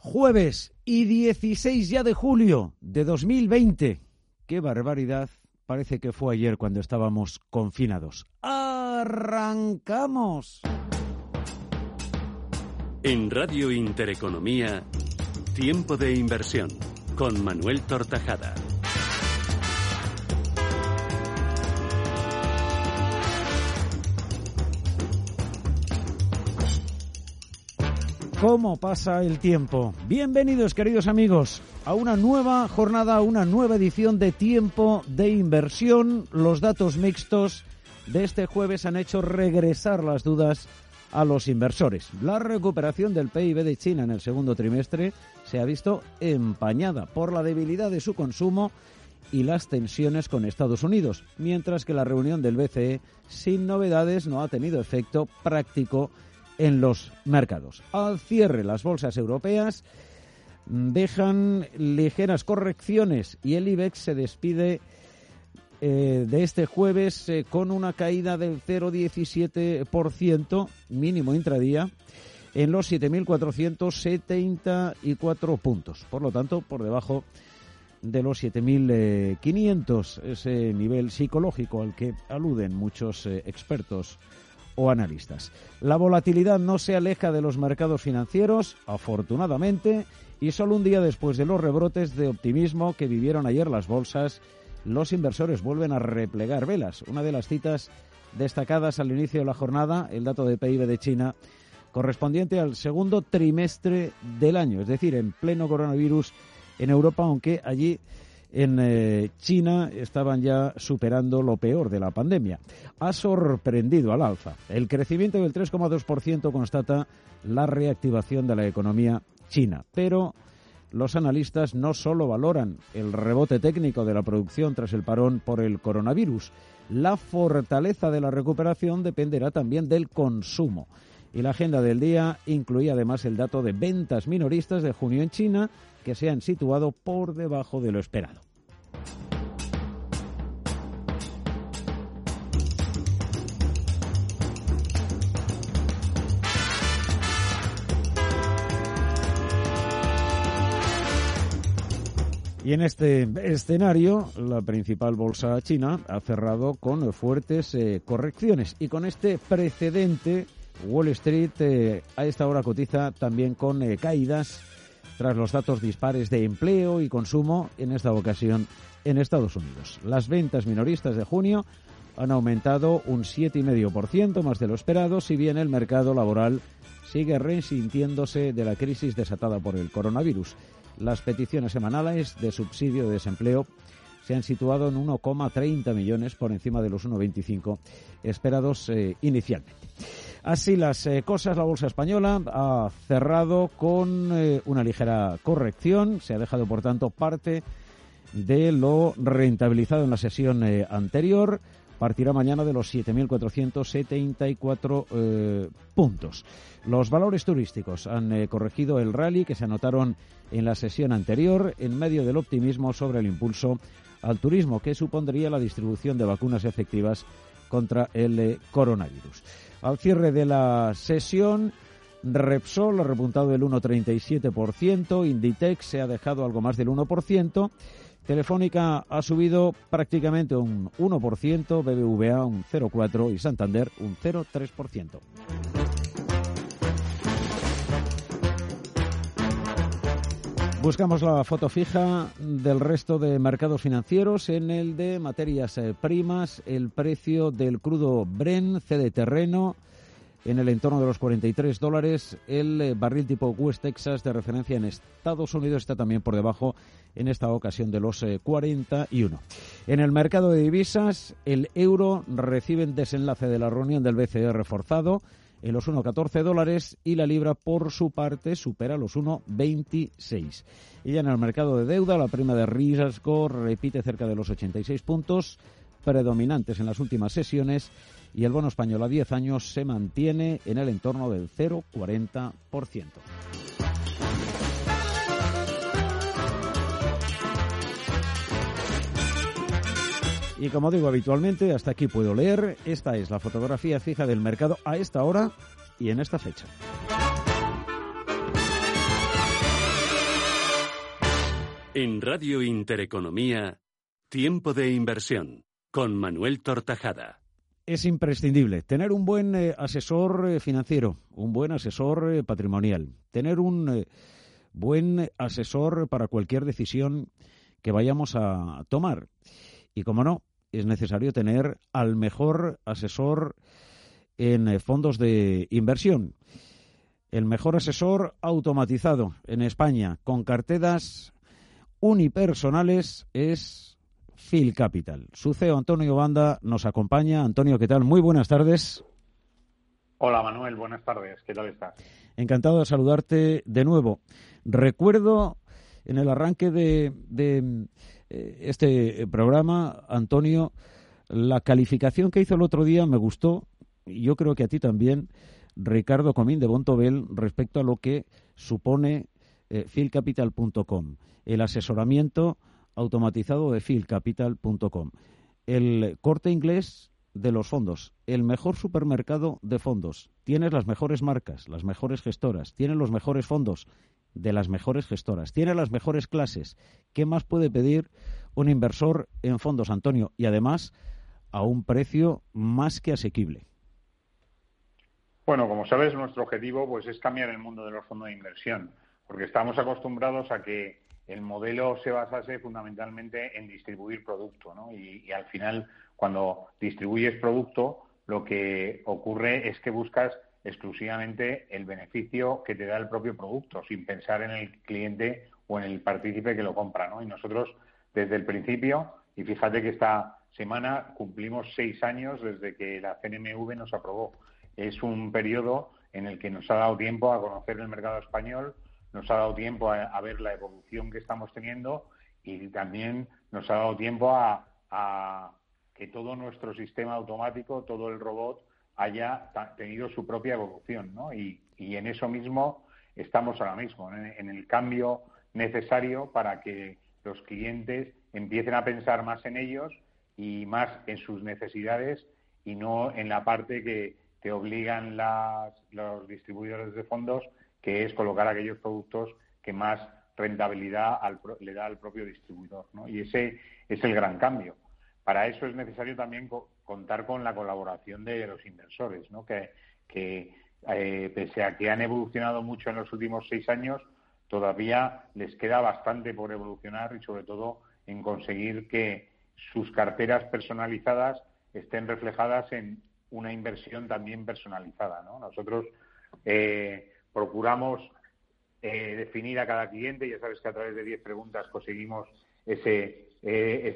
jueves y 16 ya de julio de 2020. ¡Qué barbaridad! Parece que fue ayer cuando estábamos confinados. ¡Arrancamos! En Radio Intereconomía, Tiempo de Inversión, con Manuel Tortajada. ¿Cómo pasa el tiempo? Bienvenidos, queridos amigos, a una nueva jornada, a una nueva edición de Tiempo de Inversión. Los datos mixtos de este jueves han hecho regresar las dudas a los inversores. La recuperación del PIB de China en el segundo trimestre se ha visto empañada por la debilidad de su consumo y las tensiones con Estados Unidos, mientras que la reunión del BCE, sin novedades, no ha tenido efecto práctico en los mercados. Al cierre, las bolsas europeas dejan ligeras correcciones y el IBEX se despide eh, de este jueves eh, con una caída del 0,17% mínimo intradía en los 7.474 puntos. Por lo tanto, por debajo de los 7.500, ese nivel psicológico al que aluden muchos eh, expertos o analistas. La volatilidad no se aleja de los mercados financieros, afortunadamente, y solo un día después de los rebrotes de optimismo que vivieron ayer las bolsas, los inversores vuelven a replegar velas. Una de las citas destacadas al inicio de la jornada, el dato de PIB de China, correspondiente al segundo trimestre del año, es decir, en pleno coronavirus en Europa, aunque allí en eh, China estaban ya superando lo peor de la pandemia. Ha sorprendido al alza. El crecimiento del 3,2% constata la reactivación de la economía china, pero los analistas no solo valoran el rebote técnico de la producción tras el parón por el coronavirus, la fortaleza de la recuperación dependerá también del consumo. Y la agenda del día incluía además el dato de ventas minoristas de junio en China, que se han situado por debajo de lo esperado. Y en este escenario, la principal bolsa china ha cerrado con fuertes eh, correcciones. Y con este precedente, Wall Street eh, a esta hora cotiza también con eh, caídas tras los datos dispares de empleo y consumo, en esta ocasión en Estados Unidos. Las ventas minoristas de junio han aumentado un 7,5% más de lo esperado, si bien el mercado laboral sigue resintiéndose de la crisis desatada por el coronavirus. Las peticiones semanales de subsidio de desempleo se han situado en 1,30 millones por encima de los 1,25 esperados eh, inicialmente. Así las eh, cosas, la bolsa española ha cerrado con eh, una ligera corrección, se ha dejado por tanto parte de lo rentabilizado en la sesión eh, anterior, partirá mañana de los 7.474 puntos. Los valores turísticos han corregido el rally que se anotaron en la sesión anterior en medio del optimismo sobre el impulso al turismo que supondría la distribución de vacunas efectivas contra el coronavirus. Al cierre de la sesión, Repsol ha repuntado del 1,37%, Inditex se ha dejado algo más del 1%, Telefónica ha subido prácticamente un 1%, BBVA un 0,4% y Santander un 0,3%. Buscamos la foto fija del resto de mercados financieros. En el de materias eh, primas, el precio del crudo Bren, C de terreno, en el entorno de los 43 dólares. El eh, barril tipo West Texas de referencia en Estados Unidos está también por debajo en esta ocasión de los 41. Eh, en el mercado de divisas, el euro recibe desenlace de la reunión del BCE reforzado en los 1,14 dólares y la libra por su parte supera los 1,26. Y ya en el mercado de deuda, la prima de riesgo repite cerca de los 86 puntos predominantes en las últimas sesiones y el bono español a 10 años se mantiene en el entorno del 0,40%. Y como digo habitualmente, hasta aquí puedo leer. Esta es la fotografía fija del mercado a esta hora y en esta fecha. En Radio Intereconomía, Tiempo de Inversión, con Manuel Tortajada. Es imprescindible tener un buen eh, asesor eh, financiero, un buen asesor eh, patrimonial, tener un buen asesor para cualquier decisión que vayamos a tomar. Y como no, es necesario tener al mejor asesor en eh, fondos de inversión. El mejor asesor automatizado en España con carteras unipersonales es Phil Capital. Su CEO Antonio Banda nos acompaña. Antonio, ¿qué tal? Muy buenas tardes. Hola Manuel, buenas tardes. ¿Qué tal estás? Encantado de saludarte de nuevo. Recuerdo en el arranque de, eh, este programa, Antonio, la calificación que hizo el otro día me gustó, y yo creo que a ti también, Ricardo Comín de Bontobel, respecto a lo que supone eh, el asesoramiento automatizado de philcapital.com, el corte inglés de los fondos, el mejor supermercado de fondos. Tienes las mejores marcas, las mejores gestoras, tienes los mejores fondos de las mejores gestoras, tiene las mejores clases. ¿Qué más puede pedir un inversor en fondos, Antonio? Y además a un precio más que asequible. Bueno, como sabes, nuestro objetivo pues es cambiar el mundo de los fondos de inversión, porque estamos acostumbrados a que el modelo se basase fundamentalmente en distribuir producto, ¿no? Y, y al final, cuando distribuyes producto, lo que ocurre es que buscas exclusivamente el beneficio que te da el propio producto, sin pensar en el cliente o en el partícipe que lo compra, ¿no? Y nosotros, desde el principio, y fíjate que esta semana cumplimos seis años desde que la CNMV nos aprobó. Es un periodo en el que nos ha dado tiempo a conocer el mercado español, nos ha dado tiempo a, ver la evolución que estamos teniendo y también nos ha dado tiempo a, a que todo nuestro sistema automático, todo el robot, haya tenido su propia evolución, ¿no? Y, en eso mismo estamos ahora mismo, en, el cambio necesario para que los clientes empiecen a pensar más en ellos y más en sus necesidades y no en la parte que te obligan los distribuidores de fondos, que es colocar aquellos productos que más rentabilidad le da al propio distribuidor. ¿no? Y ese es el gran cambio. Para eso es necesario también contar con la colaboración de los inversores, ¿no? que, eh, pese a que han evolucionado mucho en los últimos seis años, todavía les queda bastante por evolucionar y sobre todo en conseguir que sus carteras personalizadas estén reflejadas en una inversión también personalizada. ¿no? Nosotros eh, procuramos eh, definir a cada cliente, ya sabes que a través de 10 preguntas conseguimos ese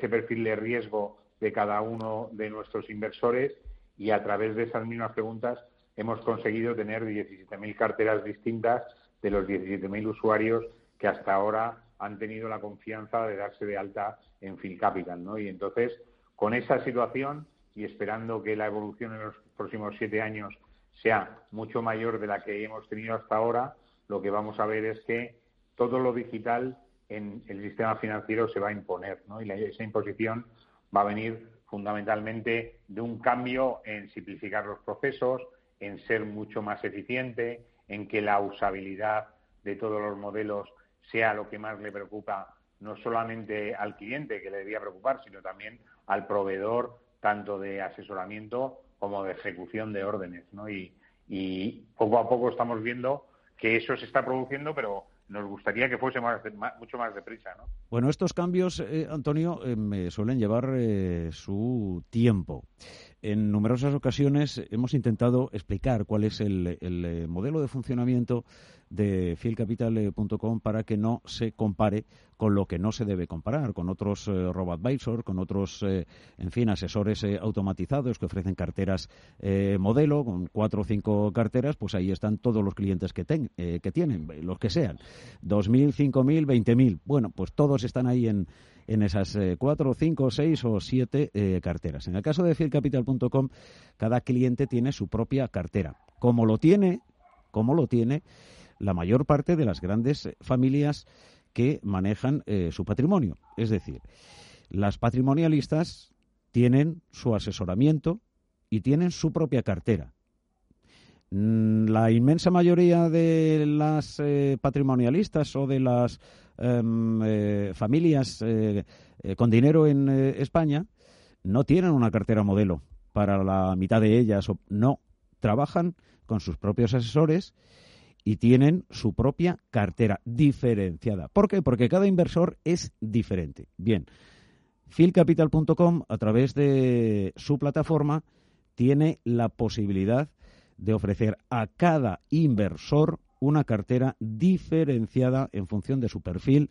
perfil de riesgo de cada uno de nuestros inversores y a través de esas mismas preguntas hemos conseguido tener 17.000 carteras distintas de los 17.000 usuarios que hasta ahora han tenido la confianza de darse de alta en Phil Capital, ¿no? Y entonces, con esa situación y esperando que la evolución en los próximos siete años sea mucho mayor de la que hemos tenido hasta ahora, lo que vamos a ver es que todo lo digital en el sistema financiero se va a imponer, ¿no? Y esa imposición va a venir fundamentalmente de un cambio en simplificar los procesos, en ser mucho más eficiente, en que la usabilidad de todos los modelos sea lo que más le preocupa no solamente al cliente que le debía preocupar, sino también al proveedor tanto de asesoramiento como de ejecución de órdenes. y poco a poco estamos viendo que eso se está produciendo, pero nos gustaría que fuese mucho más deprisa. ¿no? Bueno, estos cambios, eh, Antonio, eh, me suelen llevar eh, su tiempo. En numerosas ocasiones hemos intentado explicar cuál es el, eh, modelo de funcionamiento de fieldcapital.com para que no se compare con lo que no se debe comparar, con otros eh, robo-advisor, con otros, eh, en fin, asesores automatizados que ofrecen carteras modelo, con cuatro o cinco carteras, pues ahí están todos los clientes que, que tienen, los que sean, 2.000, 5.000, 20.000. Bueno, pues todos están ahí en en esas eh, cuatro, cinco, seis o siete eh, carteras. En el caso de fieldcapital.com, cada cliente tiene su propia cartera. Como lo tiene, como lo tiene la mayor parte de las grandes eh, familias que manejan su patrimonio. Es decir, las patrimonialistas tienen su asesoramiento y tienen su propia cartera. Mm, la inmensa mayoría de las patrimonialistas o de las Em, eh, familias eh, eh, con dinero en España no tienen una cartera modelo para la mitad de ellas. No, trabajan con sus propios asesores y tienen su propia cartera diferenciada. ¿Por qué? Porque cada inversor es diferente. Bien, philcapital.com a través de su plataforma tiene la posibilidad de ofrecer a cada inversor una cartera diferenciada en función de su perfil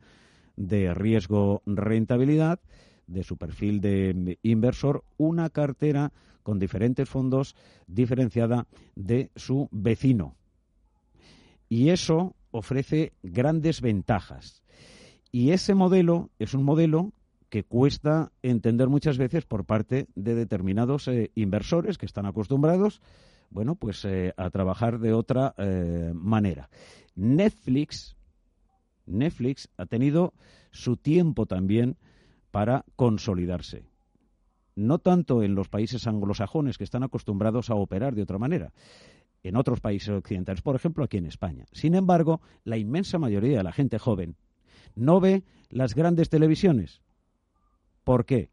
de riesgo-rentabilidad, de su perfil de inversor, una cartera con diferentes fondos diferenciada de su vecino. Y eso ofrece grandes ventajas. Y ese modelo es un modelo que cuesta entender muchas veces por parte de determinados eh, inversores que están acostumbrados bueno, pues eh, a trabajar de otra eh, manera. Netflix, Netflix ha tenido su tiempo también para consolidarse. No tanto en los países anglosajones que están acostumbrados a operar de otra manera, en otros países occidentales, por ejemplo aquí en España. Sin embargo, la inmensa mayoría de la gente joven no ve las grandes televisiones. ¿Por qué?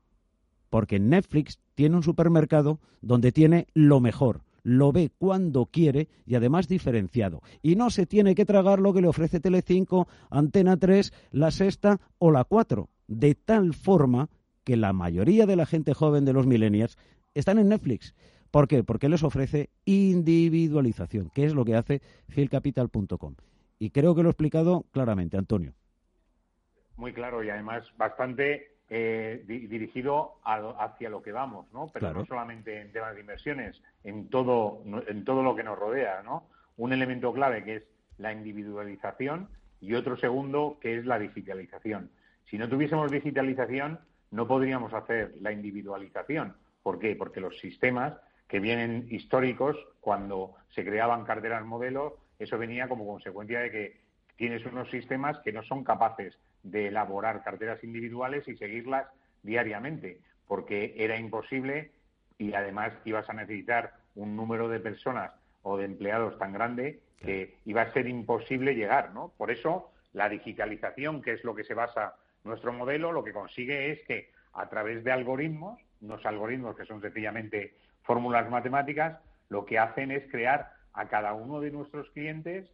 Porque Netflix tiene un supermercado donde tiene lo mejor, lo ve cuando quiere y además diferenciado. Y no se tiene que tragar lo que le ofrece Telecinco, Antena 3, La Sexta o La 4. De tal forma que la mayoría de la gente joven de los millennials están en Netflix. ¿Por qué? Porque les ofrece individualización, que es lo que hace philcapital.com. Y creo que lo he explicado claramente, Antonio. Muy claro y además bastante eh, dirigido hacia lo que vamos, ¿no? Pero no solamente en temas de inversiones, en todo, en todo lo que nos rodea, ¿no? Un elemento clave que es la individualización y otro segundo que es la digitalización. Si no tuviésemos digitalización, no podríamos hacer la individualización. ¿Por qué? Porque los sistemas que vienen históricos, cuando se creaban carteras modelos, eso venía como consecuencia de que tienes unos sistemas que no son capaces de elaborar carteras individuales y seguirlas diariamente, porque era imposible y además ibas a necesitar un número de personas o de empleados tan grande que iba a ser imposible llegar, ¿no? Por eso la digitalización, que es lo que se basa nuestro modelo, lo que consigue es que a través de algoritmos, unos algoritmos que son sencillamente fórmulas matemáticas, lo que hacen es crear a cada uno de nuestros clientes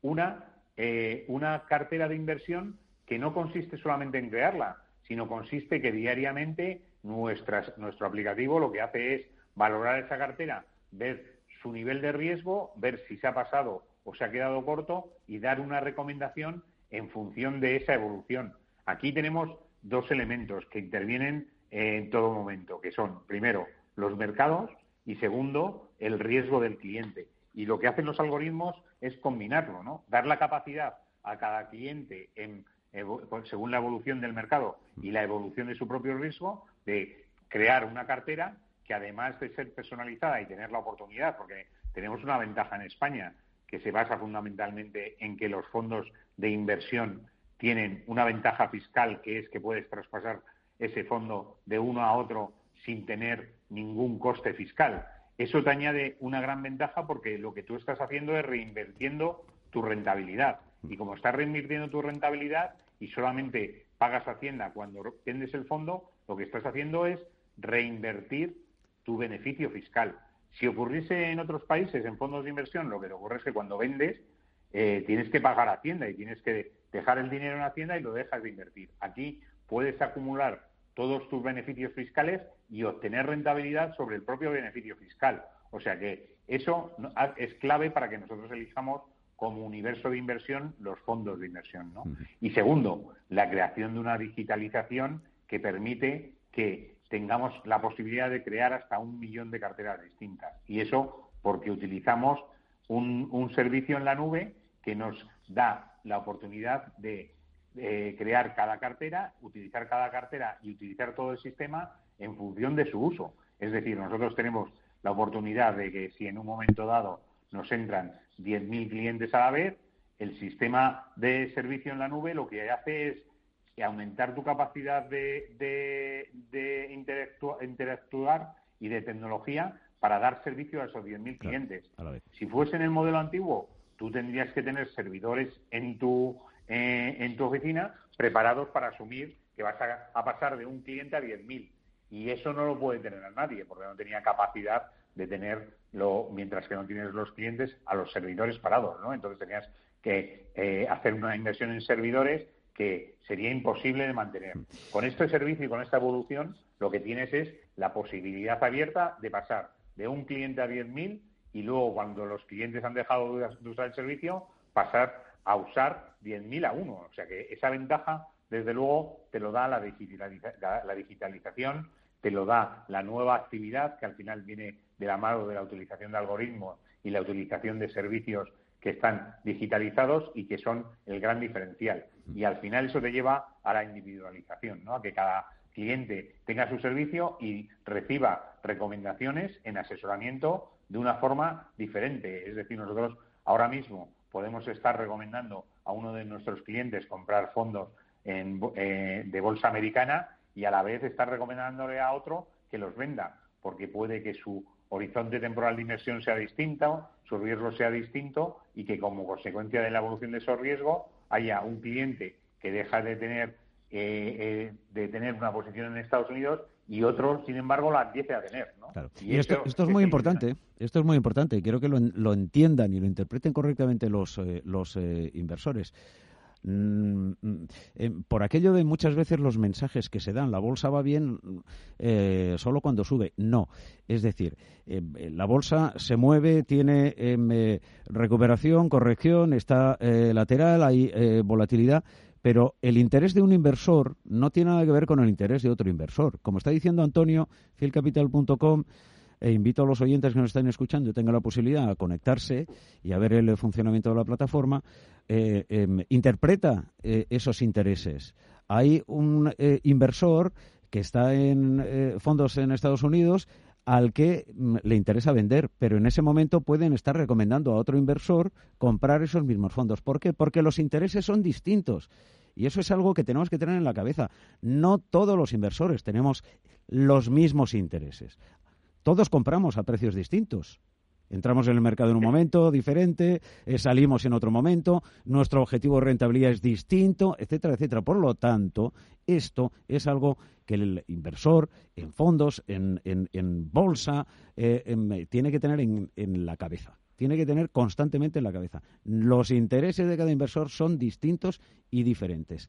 una, eh, una cartera de inversión que no consiste solamente en crearla, sino consiste que diariamente nuestro aplicativo lo que hace es valorar esa cartera, ver su nivel de riesgo, ver si se ha pasado o se ha quedado corto y dar una recomendación en función de esa evolución. Aquí tenemos dos elementos que intervienen en todo momento, que son, primero, los mercados y, segundo, el riesgo del cliente. Y lo que hacen los algoritmos es combinarlo, ¿no? Dar la capacidad a cada cliente en según la evolución del mercado y la evolución de su propio riesgo, de crear una cartera que además de ser personalizada y tener la oportunidad, porque tenemos una ventaja en España que se basa fundamentalmente en que los fondos de inversión tienen una ventaja fiscal que es que puedes traspasar ese fondo de uno a otro sin tener ningún coste fiscal. Eso te añade una gran ventaja porque lo que tú estás haciendo es reinvirtiendo tu rentabilidad. Y como estás reinvirtiendo tu rentabilidad, y solamente pagas Hacienda cuando vendes el fondo, lo que estás haciendo es reinvertir tu beneficio fiscal. Si ocurriese en otros países, en fondos de inversión, lo que ocurre es que cuando vendes eh, tienes que pagar Hacienda y tienes que dejar el dinero en Hacienda y lo dejas de invertir. Aquí puedes acumular todos tus beneficios fiscales y obtener rentabilidad sobre el propio beneficio fiscal. O sea que eso es clave para que nosotros elijamos como universo de inversión los fondos de inversión. ¿no? Y segundo, la creación de una digitalización que permite que tengamos la posibilidad de crear hasta un millón de carteras distintas. Y eso porque utilizamos un, un servicio en la nube que nos da la oportunidad de crear cada cartera, utilizar cada cartera y utilizar todo el sistema en función de su uso. Es decir, nosotros tenemos la oportunidad de que si en un momento dado nos entran 10.000 clientes a la vez, el sistema de servicio en la nube lo que hace es aumentar tu capacidad de, de, interactuar y de tecnología para dar servicio a esos 10.000 clientes. Si fuese en el modelo antiguo, tú tendrías que tener servidores en tu eh, en tu oficina preparados para asumir que vas a, pasar de un cliente a 10.000. Y eso no lo puede tener a nadie, porque no tenía capacidad de tenerlo, mientras que no tienes los clientes, a los servidores parados, ¿no? Entonces tenías que eh, hacer una inversión en servidores que sería imposible de mantener. Con este servicio y con esta evolución, lo que tienes es la posibilidad abierta de pasar de un cliente a 10.000 y luego, cuando los clientes han dejado de usar el servicio, pasar a usar 10.000 a uno. O sea que esa ventaja, desde luego, te lo da la, la digitalización, te lo da la nueva actividad, que al final viene de la mano de la utilización de algoritmos y la utilización de servicios que están digitalizados y que son el gran diferencial. Y al final eso te lleva a la individualización, ¿no? a que cada cliente tenga su servicio y reciba recomendaciones en asesoramiento de una forma diferente. Es decir, nosotros ahora mismo podemos estar recomendando a uno de nuestros clientes comprar fondos eh, de bolsa americana y a la vez estar recomendándole a otro que los venda, porque puede que su horizonte temporal de inversión sea distinto, su riesgo sea distinto y que como consecuencia de la evolución de esos riesgos haya un cliente que deja de tener eh, eh, de tener una posición en Estados Unidos y otros, sin embargo, la empiece a tener. ¿no? Y, esto, esto, es muy importante, esto es muy importante y quiero que lo, lo entiendan y lo interpreten correctamente los, eh, los eh, inversores. Mm, mm, eh, por aquello de muchas veces los mensajes que se dan, la bolsa va bien solo cuando sube. No. Es decir, la bolsa se mueve, tiene em, recuperación, corrección, está lateral, hay volatilidad pero el interés de un inversor no tiene nada que ver con el interés de otro inversor. Como está diciendo Antonio, fielcapital.com, e invito a los oyentes que nos están escuchando y tengan la posibilidad de conectarse y a ver el funcionamiento de la plataforma, eh, em, interpreta eh, esos intereses. Hay un eh, inversor que está en fondos en Estados Unidos al que mm, le interesa vender, pero en ese momento pueden estar recomendando a otro inversor comprar esos mismos fondos. ¿Por qué? Porque los intereses son distintos. Y eso es algo que tenemos que tener en la cabeza. No todos los inversores tenemos los mismos intereses. Todos compramos a precios distintos. Entramos en el mercado en un momento diferente, eh, salimos en otro momento, nuestro objetivo de rentabilidad es distinto, etcétera, etcétera. Por lo tanto, esto es algo que el inversor en fondos, en, en, bolsa, eh, em, tiene que tener en, en la cabeza tiene que tener constantemente en la cabeza. Los intereses de cada inversor son distintos y diferentes.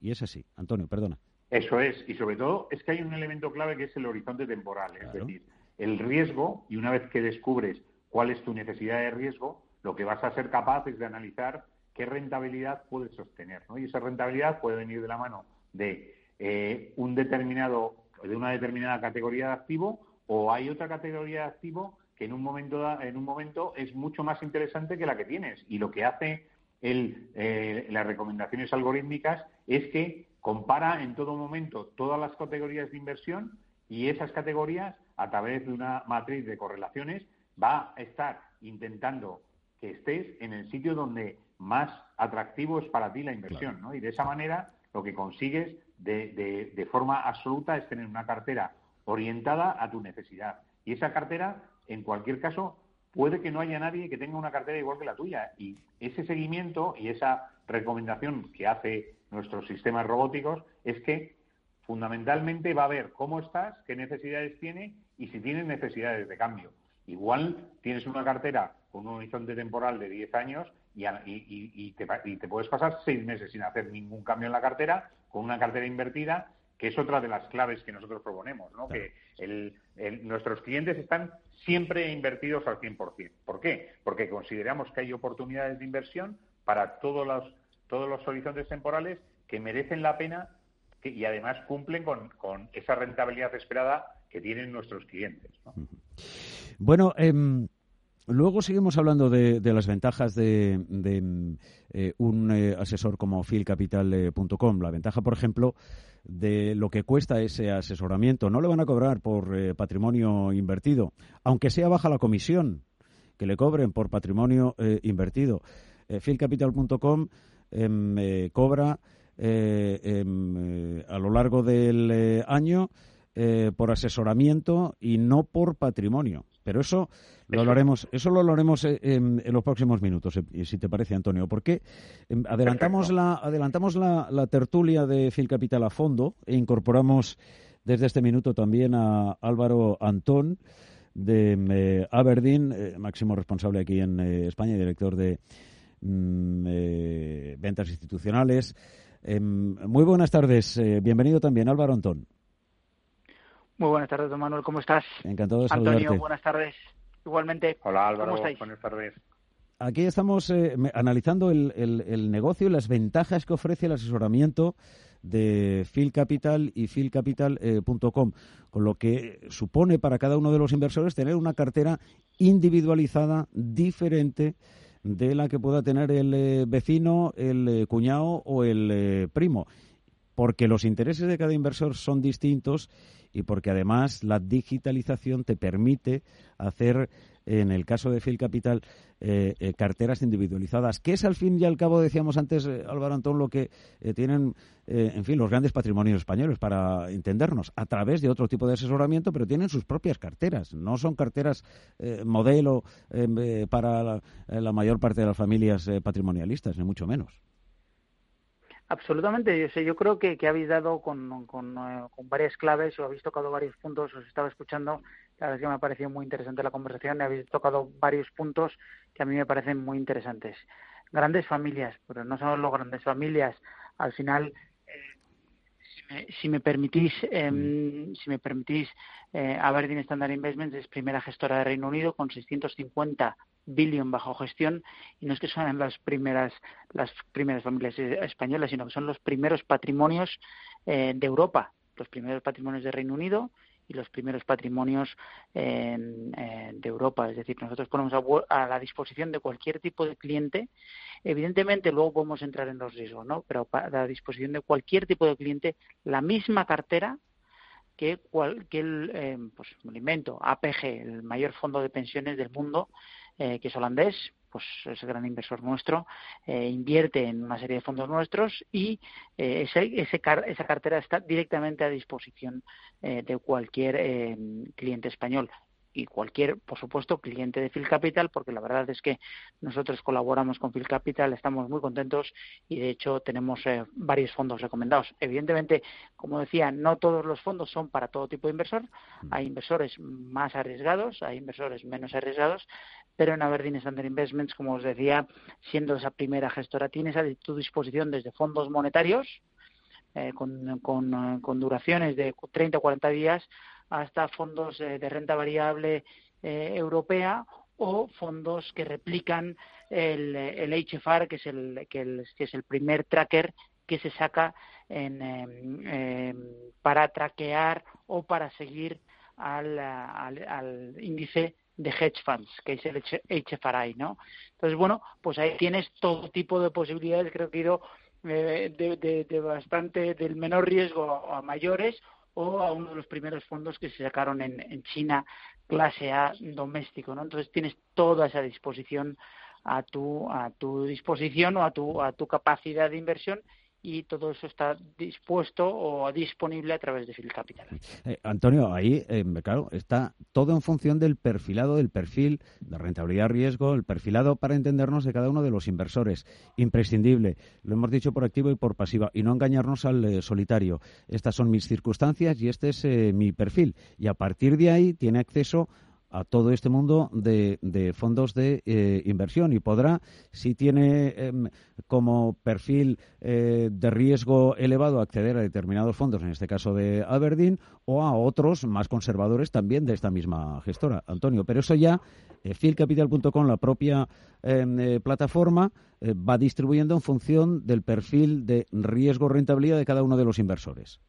Y es así. Antonio, perdona. Eso es. Y sobre todo es que hay un elemento clave que es el horizonte temporal. Es decir, el riesgo, y una vez que descubres cuál es tu necesidad de riesgo, lo que vas a ser capaz es de analizar qué rentabilidad puedes sostener. ¿no? Y esa rentabilidad puede venir de la mano de eh, un determinado, de una determinada categoría de activo, o hay otra categoría de activo que en un momento en un momento es mucho más interesante que la que tienes. Y lo que hace el, eh, las recomendaciones algorítmicas es que compara en todo momento todas las categorías de inversión y esas categorías a través de una matriz de correlaciones, va a estar intentando que estés en el sitio donde más atractivo es para ti la inversión, ¿no? Y de esa manera lo que consigues de, de, forma absoluta es tener una cartera orientada a tu necesidad. Y esa cartera, en cualquier caso, puede que no haya nadie que tenga una cartera igual que la tuya. Y ese seguimiento y esa recomendación que hace nuestros sistemas robóticos es que fundamentalmente va a ver cómo estás, qué necesidades tiene y si tienes necesidades de cambio. Igual tienes una cartera con un horizonte temporal de 10 años y, te, puedes pasar seis meses sin hacer ningún cambio en la cartera, con una cartera invertida que es otra de las claves que nosotros proponemos, ¿no? que nuestros clientes están siempre invertidos al 100%. ¿Por qué? Porque consideramos que hay oportunidades de inversión para todos los, todos los horizontes temporales que merecen la pena y además cumplen con, con, esa rentabilidad esperada que tienen nuestros clientes. Bueno, em, Luego seguimos hablando de, las ventajas de, eh, un eh, asesor como filcapital.com. La ventaja, por ejemplo, de lo que cuesta ese asesoramiento. No le van a cobrar por eh, patrimonio invertido, aunque sea baja la comisión que le cobren por patrimonio invertido. filcapital.com em, cobra a lo largo del año por asesoramiento y no por patrimonio. Pero eso lo hablaremos, eso lo hablaremos eh, en, los próximos minutos, eh, si te parece, Antonio. Porque em, adelantamos la, adelantamos la, tertulia de Phil Capital a fondo e incorporamos desde este minuto también a Álvaro Antón de em, eh, Aberdeen, máximo responsable aquí en España y director de mm, ventas institucionales. Em, muy buenas tardes. bienvenido también, Álvaro Antón. Muy buenas tardes, don Manuel. ¿Cómo estás? Encantado de saludarte. Antonio, buenas tardes. Igualmente. Hola Álvaro, buenas tardes. Aquí estamos eh, analizando el, el, negocio y las ventajas que ofrece el asesoramiento de Phil Capital y philcapital.com, con lo que supone para cada uno de los inversores tener una cartera individualizada, diferente de la que pueda tener el eh, vecino, el eh, cuñado o el primo, porque los intereses de cada inversor son distintos y porque además la digitalización te permite hacer, en el caso de Phil Capital, eh, eh, carteras individualizadas, que es al fin y al cabo, decíamos antes, eh, Álvaro Antón, lo que tienen, en fin, los grandes patrimonios españoles, para entendernos, a través de otro tipo de asesoramiento, pero tienen sus propias carteras. No son carteras modelo para la, mayor parte de las familias patrimonialistas, ni mucho menos. Absolutamente, yo, sé, yo creo que, que habéis dado eh, con, varias claves o habéis tocado varios puntos, os estaba escuchando, la verdad es que me ha parecido muy interesante la conversación y habéis tocado varios puntos que a mí me parecen muy interesantes. Grandes familias, pero no son los grandes familias, al final eh, si me, permitís, em, si me permitís, eh, Aberdeen Standard Investments es primera gestora de Reino Unido con 650 billion bajo gestión y no es que sean las primeras las primeras familias españolas sino que son los primeros patrimonios eh, de Europa los primeros patrimonios de Reino Unido y los primeros patrimonios eh, de Europa. Es decir, nosotros ponemos a, la disposición de cualquier tipo de cliente. Evidentemente, luego podemos entrar en los riesgos, ¿no? Pero a la disposición de cualquier tipo de cliente, la misma cartera que, cualquier eh, pues, invento, APG, el mayor fondo de pensiones del mundo, eh, que es holandés, pues es el gran inversor nuestro, eh, invierte en una serie de fondos nuestros y eh, ese, esa cartera está directamente a disposición de cualquier cliente español y cualquier, por supuesto, cliente de Phil Capital, porque la verdad es que nosotros colaboramos con Phil Capital, estamos muy contentos y de hecho tenemos eh, varios fondos recomendados. Evidentemente, como decía, no todos los fondos son para todo tipo de inversor. Hay inversores más arriesgados, hay inversores menos arriesgados, pero en Aberdeen Standard Investments, como os decía, siendo esa primera gestora, tienes a tu disposición desde fondos monetarios, eh, con, con, duraciones de 30 o 40 días hasta fondos de renta variable eh, europea o fondos que replican el, el HFR, que es el, que, es el primer tracker que se saca en, em, em, para traquear o para seguir al, al, índice de hedge funds, que es el HFRI, ¿no? Entonces, bueno, pues ahí tienes todo tipo de posibilidades, creo que he ido eh, de, de, bastante del menor riesgo a mayores o a uno de los primeros fondos que se sacaron en, en China, clase A doméstico, ¿no? Entonces tienes toda esa disposición a tu, a tu disposición o a tu, a tu capacidad de inversión y todo eso está dispuesto o disponible a través de Phil Capital. Eh, Antonio, ahí, eh, claro, está todo en función del perfilado, del perfil de rentabilidad riesgo, el perfilado para entendernos de cada uno de los inversores. Imprescindible, lo hemos dicho por activo y por pasiva, y no engañarnos al eh, solitario. Estas son mis circunstancias y este es mi perfil. Y a partir de ahí tiene acceso a todo este mundo de, fondos de eh, inversión y podrá, si tiene em, como perfil eh, de riesgo elevado, acceder a determinados fondos, en este caso de Aberdeen, o a otros más conservadores también de esta misma gestora, Antonio. Pero eso ya, eh, filcapital.com, la propia em, plataforma, va distribuyendo en función del perfil de riesgo-rentabilidad de cada uno de los inversores.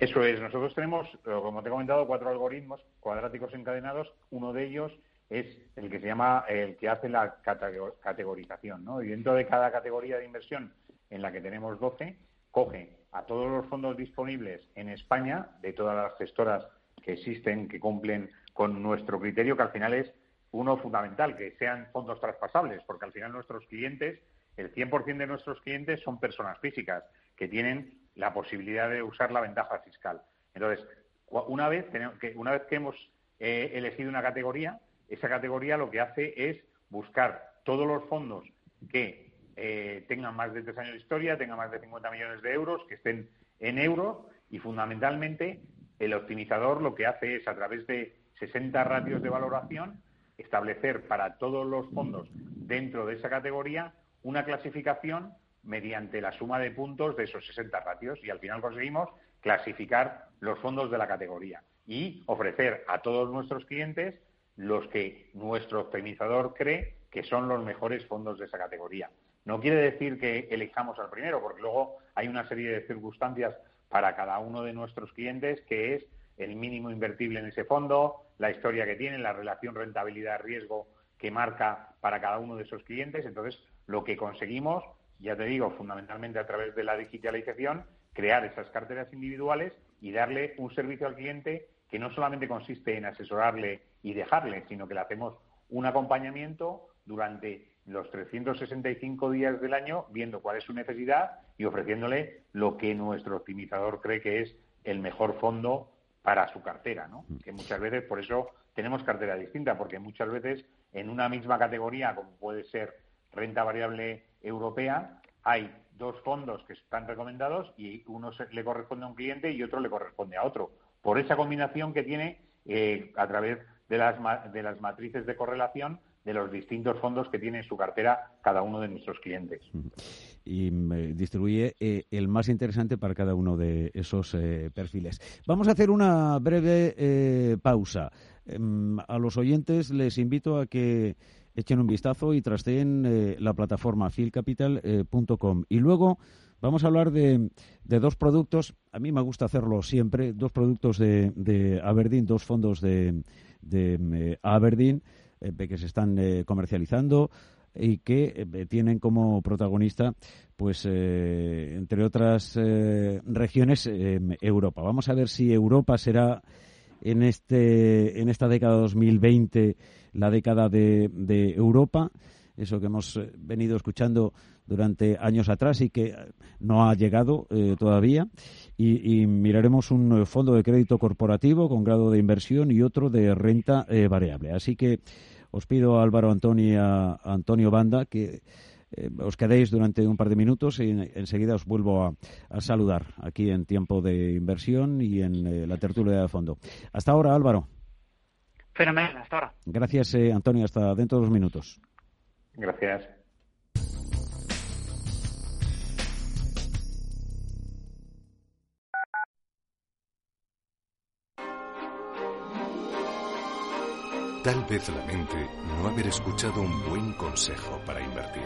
Eso es. Nosotros tenemos, eh, como te he comentado, cuatro algoritmos cuadráticos encadenados. Uno de ellos es el que se llama, el que hace la categorización, ¿no? Y dentro de cada categoría de inversión, en la que tenemos 12, coge a todos los fondos disponibles en España, de todas las gestoras que existen, que cumplen con nuestro criterio, que al final es uno fundamental, que sean fondos traspasables, porque al final nuestros clientes, el 100% de nuestros clientes son personas físicas que tienen la posibilidad de usar la ventaja fiscal. Entonces, una vez que, una vez que hemos eh, elegido una categoría, esa categoría lo que hace es buscar todos los fondos que eh, tengan más de tres años de historia, tengan más de 50 millones de euros, que estén en euros y fundamentalmente el optimizador lo que hace es a través de 60 ratios de valoración establecer para todos los fondos dentro de esa categoría una clasificación mediante la suma de puntos de esos 60 ratios y al final conseguimos clasificar los fondos de la categoría y ofrecer a todos nuestros clientes los que nuestro optimizador cree que son los mejores fondos de esa categoría. No quiere decir que elijamos al primero, porque luego hay una serie de circunstancias para cada uno de nuestros clientes que es el mínimo invertible en ese fondo, la historia que tiene, la relación rentabilidad-riesgo que marca para cada uno de esos clientes. Entonces, lo que conseguimos ya te digo, fundamentalmente a través de la digitalización, crear esas carteras individuales y darle un servicio al cliente que no solamente consiste en asesorarle y dejarle, sino que le hacemos un acompañamiento durante los 365 días del año, viendo cuál es su necesidad y ofreciéndole lo que nuestro optimizador cree que es el mejor fondo para su cartera, ¿no? Mm. Que muchas veces, por eso tenemos cartera distinta, porque muchas veces en una misma categoría, como puede ser renta variable europea, hay dos fondos que están recomendados y uno le corresponde a un cliente y otro le corresponde a otro. Por esa combinación que tiene eh, a través de las, de las matrices de correlación de los distintos fondos que tiene en su cartera cada uno de nuestros clientes. Y mm, distribuye eh, el más interesante para cada uno de esos eh, perfiles. Vamos a hacer una breve pausa. Em, a los oyentes les invito a que echen un vistazo y trasteen eh, la plataforma filcapital.com. y luego vamos a hablar de, dos productos, a mí me gusta hacerlo siempre, dos productos de, Aberdeen, dos fondos de, eh, Aberdeen eh, que se están comercializando y que tienen como protagonista, pues, entre otras regiones, Europa. Vamos a ver si Europa será en, este, en esta década 2020 la década de, Europa, eso que hemos eh, venido escuchando durante años atrás y que eh, no ha llegado eh, todavía. Y, miraremos un fondo de crédito corporativo con grado de inversión y otro de renta variable. Así que os pido Álvaro Antonio, Antonio Banda que os quedéis durante un par de minutos y enseguida os vuelvo a, saludar aquí en tiempo de inversión y en la tertulia de fondo. Hasta ahora, Álvaro. Fenomenal, hasta ahora. Gracias, eh, Antonio. Hasta dentro de dos minutos. Gracias. Tal vez lamente no haber escuchado un buen consejo para invertir.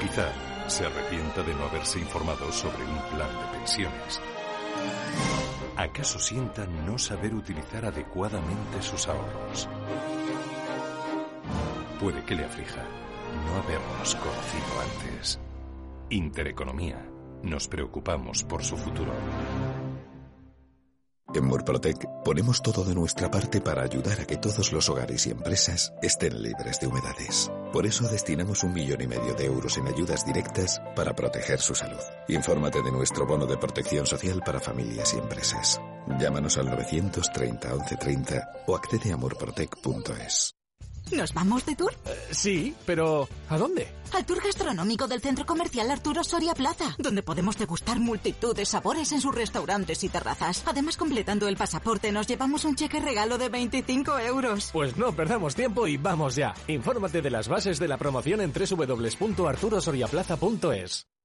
Quizá se arrepienta de no haberse informado sobre un plan de pensiones. ¿Acaso sienta no saber utilizar adecuadamente sus ahorros? Puede que le aflija no habernos conocido antes. Intereconomía. Nos preocupamos por su futuro. En Murprotec ponemos todo de nuestra parte para ayudar a que todos los hogares y empresas estén libres de humedades. Por eso destinamos un millón y medio de euros en ayudas directas para proteger su salud. Infórmate de nuestro bono de protección social para familias y empresas. Llámanos al 930 1130 o accede a murprotec.es. ¿Nos vamos de tour? Eh, sí, pero ¿a dónde? Al tour gastronómico del Centro Comercial Arturo Soria Plaza, donde podemos degustar multitud de sabores en sus restaurantes y terrazas. Además, completando el pasaporte, nos llevamos un cheque regalo de 25 euros. Pues no perdamos tiempo y vamos ya. Infórmate de las bases de la promoción en www.arturosoriaplaza.es.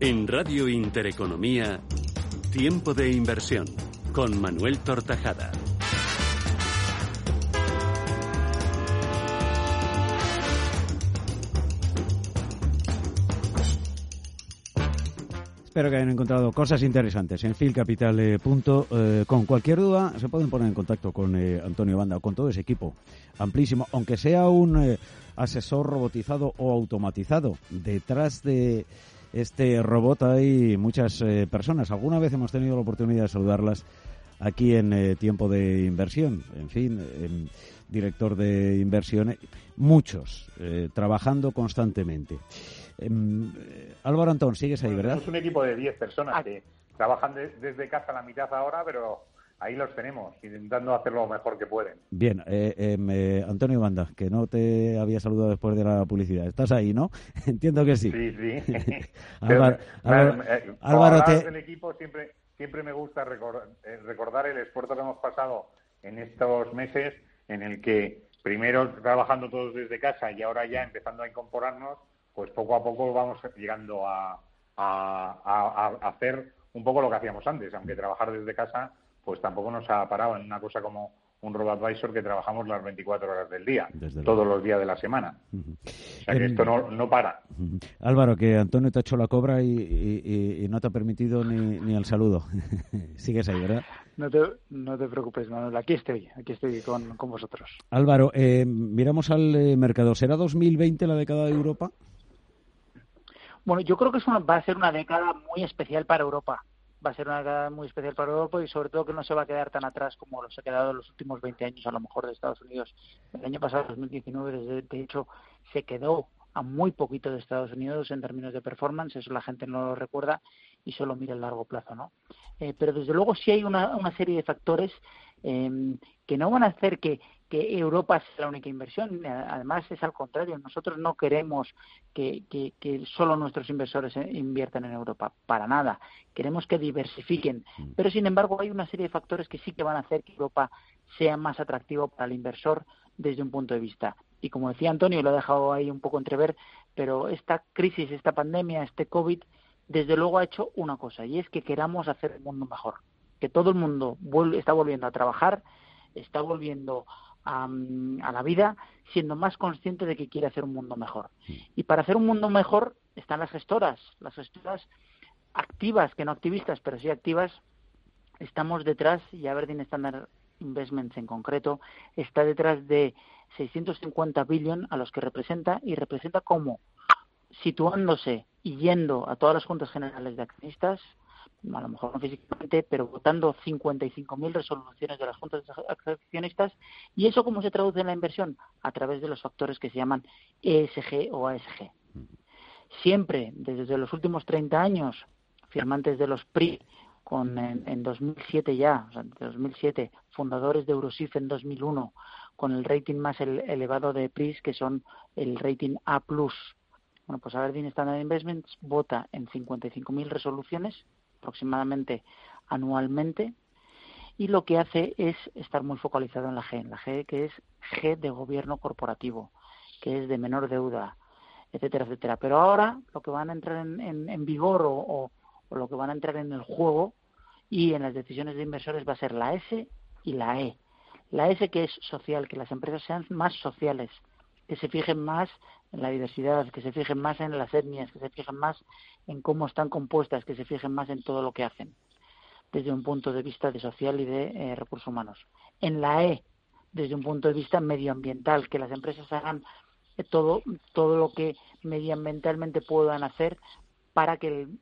En Radio Intereconomía, Tiempo de Inversión, con Manuel Tortajada. Espero que hayan encontrado cosas interesantes en filcapital.com. Eh, cualquier duda se pueden poner en contacto con eh, Antonio Banda o con todo ese equipo amplísimo, aunque sea un eh, asesor robotizado o automatizado detrás de este robot hay muchas eh, personas. Alguna vez hemos tenido la oportunidad de saludarlas aquí en eh, Tiempo de Inversión. En fin, director de inversiones, muchos eh, trabajando constantemente. Em, Álvaro Antón, sigues ahí, ¿verdad? Es un equipo de 10 personas que trabajan desde casa la mitad ahora, pero ahí los tenemos, intentando hacer lo mejor que pueden. Bien, eh, em, eh, Antonio Banda, que no te había saludado después de la publicidad. ¿Estás ahí, no? Entiendo que sí. Sí, sí. Álvaro, Álvaro, eh, del equipo siempre, siempre me gusta eh, recordar, el esfuerzo que hemos pasado en estos meses en el que primero trabajando todos desde casa y ahora ya empezando a incorporarnos, pues poco a poco vamos llegando a, a hacer un poco lo que hacíamos antes, aunque trabajar desde casa pues tampoco nos ha parado en una cosa como un RoboAdvisor que trabajamos las 24 horas del día, todos los días de la semana. O sea que esto no, no para. Álvaro, que Antonio te ha hecho la cobra y, no te ha permitido ni, ni el saludo. Sigues ahí, ¿verdad? No te, no te preocupes, Manuel. Aquí estoy, aquí estoy con, vosotros. Álvaro, eh, miramos al eh, mercado. ¿Será 2020 la década de Europa? Bueno, yo creo que es va a ser una década muy especial para Europa va a ser una década muy especial para Europa y sobre todo que no se va a quedar tan atrás como los ha quedado los últimos 20 años a lo mejor de Estados Unidos. El año pasado, 2019, de hecho, se quedó a muy poquito de Estados Unidos en términos de performance, eso la gente no lo recuerda y solo mira el largo plazo, ¿no? Eh, pero desde luego sí hay una, una serie de factores eh, que no van a hacer que, que Europa sea la única inversión. Además, es al contrario. Nosotros no queremos que, que, solo nuestros inversores inviertan en Europa. Para nada. Queremos que diversifiquen. Mm. Pero, sin embargo, hay una serie de factores que sí que van a hacer que Europa sea más atractivo para el inversor desde un punto de vista. Y como decía Antonio, lo ha dejado ahí un poco entrever, pero esta crisis, esta pandemia, este COVID, desde luego ha hecho una cosa, y es que queramos hacer el mundo mejor. Que todo el mundo está volviendo a trabajar, está volviendo a, la vida siendo más consciente de que quiere hacer un mundo mejor. Y para hacer un mundo mejor están las gestoras, las gestoras activas, que no activistas, pero sí activas. Estamos detrás, y Aberdeen Standard Investments en concreto, está detrás de 650 billion a los que representa y representa como situándose y yendo a todas las juntas generales de accionistas, a lo mejor no físicamente, pero votando 55.000 resoluciones de las juntas accionistas. ¿Y eso cómo se traduce en la inversión? A través de los factores que se llaman ESG o ASG. Siempre, desde los últimos 30 años, firmantes de los PRI, con en, 2007 ya, o sea, en 2007, fundadores de Eurosif en 2001, con el rating más elevado de PRIs, que son el rating A+. Bueno, pues Aberdeen Standard Investments vota en 55.000 resoluciones aproximadamente anualmente y lo que hace es estar muy focalizado en la G, en la G que es G de gobierno corporativo. que es de menor deuda, etcétera, etcétera. Pero ahora lo que van a entrar en, vigor o, lo que van a entrar en el juego y en las decisiones de inversores va a ser la S y la E. La S que es social, que las empresas sean más sociales, que se fijen más en la diversidad, que se fijen más en las etnias, que se fijen más en cómo están compuestas, que se fijen más en todo lo que hacen, desde un punto de vista de social y de eh, recursos humanos. En la E, desde un punto de vista medioambiental, que las empresas hagan todo, todo lo que medioambientalmente puedan hacer para que el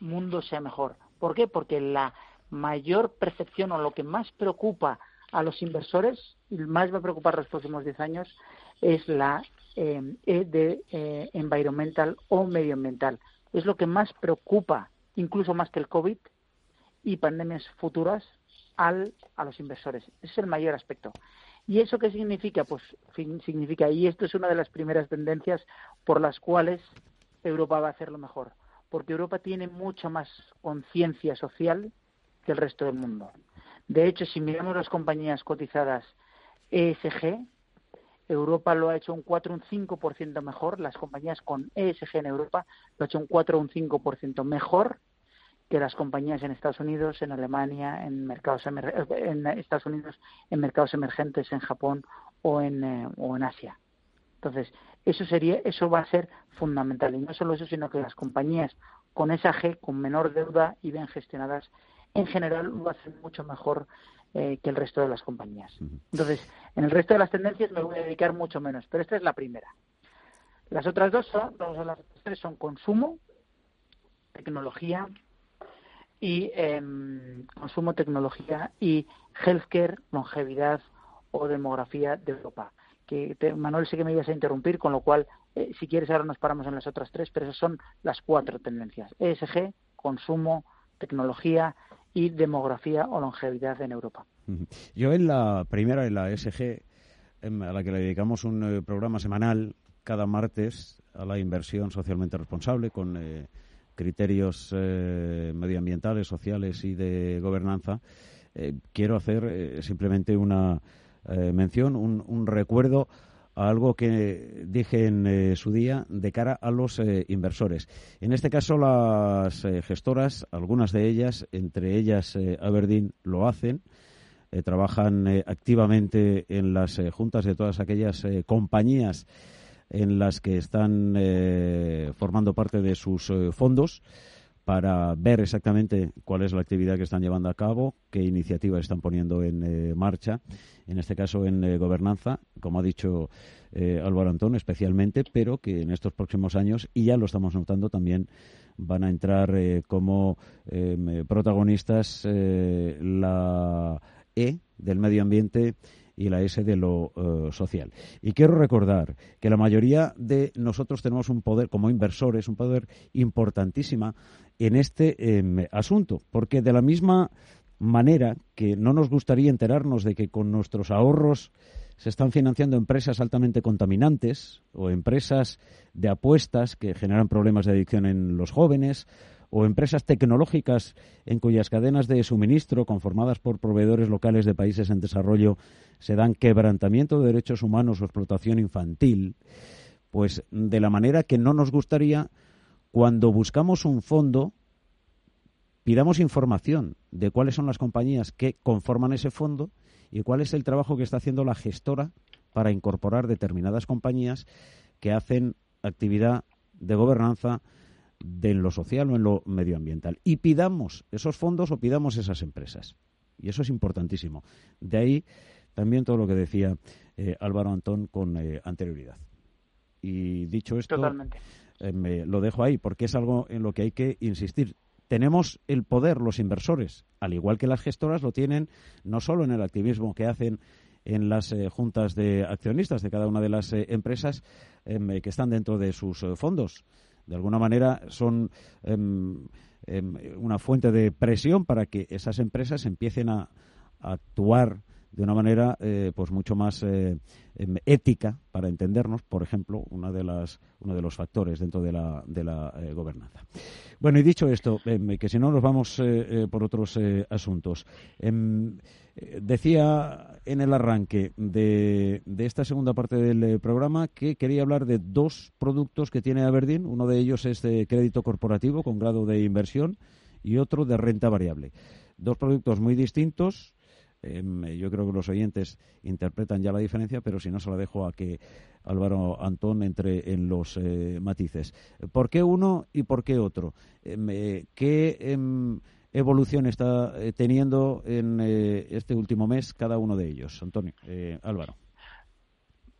mundo sea mejor. ¿Por qué? Porque la mayor percepción o lo que más preocupa a los inversores, y más va a preocupar los próximos 10 años, es la eh, e de eh, environmental o medioambiental. Es lo que más preocupa, incluso más que el COVID y pandemias futuras, al, a los inversores. Ese es el mayor aspecto. ¿Y eso qué significa? Pues significa, y esto es una de las primeras tendencias por las cuales Europa va a hacerlo mejor, porque Europa tiene mucha más conciencia social que el resto del mundo. De hecho, si miramos las compañías cotizadas ESG, Europa lo ha hecho un 4 o un 5% mejor, las compañías con ESG en Europa lo ha hecho un 4 o un 5% mejor que las compañías en Estados Unidos, en Alemania, en mercados en Estados Unidos, en mercados emergentes, en Japón o en, eh, o en Asia. Entonces, eso sería, eso va a ser fundamental. Y no solo eso, sino que las compañías con esa G, con menor deuda y bien gestionadas, en general a ser mucho mejor eh, que el resto de las compañías. Entonces, en el resto de las tendencias me voy a dedicar mucho menos, pero esta es la primera. Las otras dos son, las tres son consumo, tecnología y em, consumo, tecnología y healthcare, longevidad o demografía de Europa. Que Manuel sé que me ibas a interrumpir, con lo cual, eh, si quieres ahora nos paramos en las otras tres, pero esas son las cuatro tendencias: ESG, consumo, tecnología y demografía o longevidad en Europa. Yo en la primera, en la ESG, em, a la que le dedicamos un eh, programa semanal cada martes a la inversión socialmente responsable con eh, criterios eh, medioambientales, sociales y de gobernanza, eh, quiero hacer simplemente una mención, un, recuerdo a algo que dije en su día de cara a los inversores. En este caso, las gestoras, algunas de ellas, entre ellas Aberdeen, lo hacen. trabajan activamente en las juntas de todas aquellas compañías en las que están eh, formando parte de sus eh, fondos para ver exactamente cuál es la actividad que están llevando a cabo, qué iniciativas están poniendo en eh, marcha, en este caso en gobernanza, como ha dicho Álvaro Antón especialmente, pero que en estos próximos años, y ya lo estamos notando también, van a entrar como protagonistas la E del medio ambiente y la S de lo eh, social. Y quiero recordar que la mayoría de nosotros tenemos un poder, como inversores, un poder importantísima en este em, asunto, porque de la misma manera que no nos gustaría enterarnos de que con nuestros ahorros se están financiando empresas altamente contaminantes o empresas de apuestas que generan problemas de adicción en los jóvenes o empresas tecnológicas en cuyas cadenas de suministro, conformadas por proveedores locales de países en desarrollo, se dan quebrantamiento de derechos humanos o explotación infantil, pues de la manera que no nos gustaría cuando buscamos un fondo, pidamos información de cuáles son las compañías que conforman ese fondo y cuál es el trabajo que está haciendo la gestora para incorporar determinadas compañías que hacen actividad de gobernanza de en lo social o en lo medioambiental. Y pidamos esos fondos o pidamos esas empresas. Y eso es importantísimo. De ahí también todo lo que decía eh, Álvaro Antón con eh, anterioridad. Y dicho esto, eh, me lo dejo ahí porque es algo en lo que hay que insistir. Tenemos el poder los inversores, al igual que las gestoras lo tienen no solo en el activismo que hacen en las juntas de accionistas de cada una de las empresas em, que están dentro de sus fondos, de alguna manera son em, em, una fuente de presión para que esas empresas empiecen a, actuar de una manera eh, pues mucho más eh, em, ética para entendernos, por ejemplo, una de las, uno de los factores dentro de la, de la eh, gobernanza. Bueno, y dicho esto, em, que si no nos vamos por otros asuntos. Em, decía en el arranque de, de, esta segunda parte del programa que quería hablar de dos productos que tiene Aberdeen. Uno de ellos es de crédito corporativo con grado de inversión y otro de renta variable. Dos productos muy distintos Em, yo creo que los oyentes interpretan ya la diferencia, pero si no se la dejo a que Álvaro Antón entre en los eh, matices. ¿Por qué uno y por qué otro? Em, eh, ¿Qué em, evolución está eh, teniendo en este último mes cada uno de ellos? Antonio, Álvaro.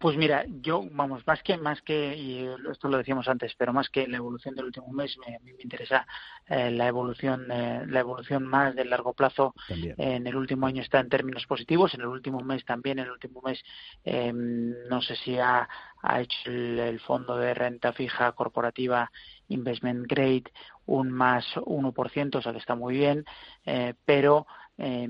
Pues mira, yo, vamos, más que, más que, y esto lo decíamos antes, pero más que la evolución del último mes, me, me interesa eh, la evolución, eh, la evolución más del largo plazo. en el último año está en términos positivos, en el último mes también, en el último mes, em, no sé si ha, ha hecho el, fondo de renta fija corporativa Investment Grade un más 1%, o sea que está muy bien, eh, pero eh,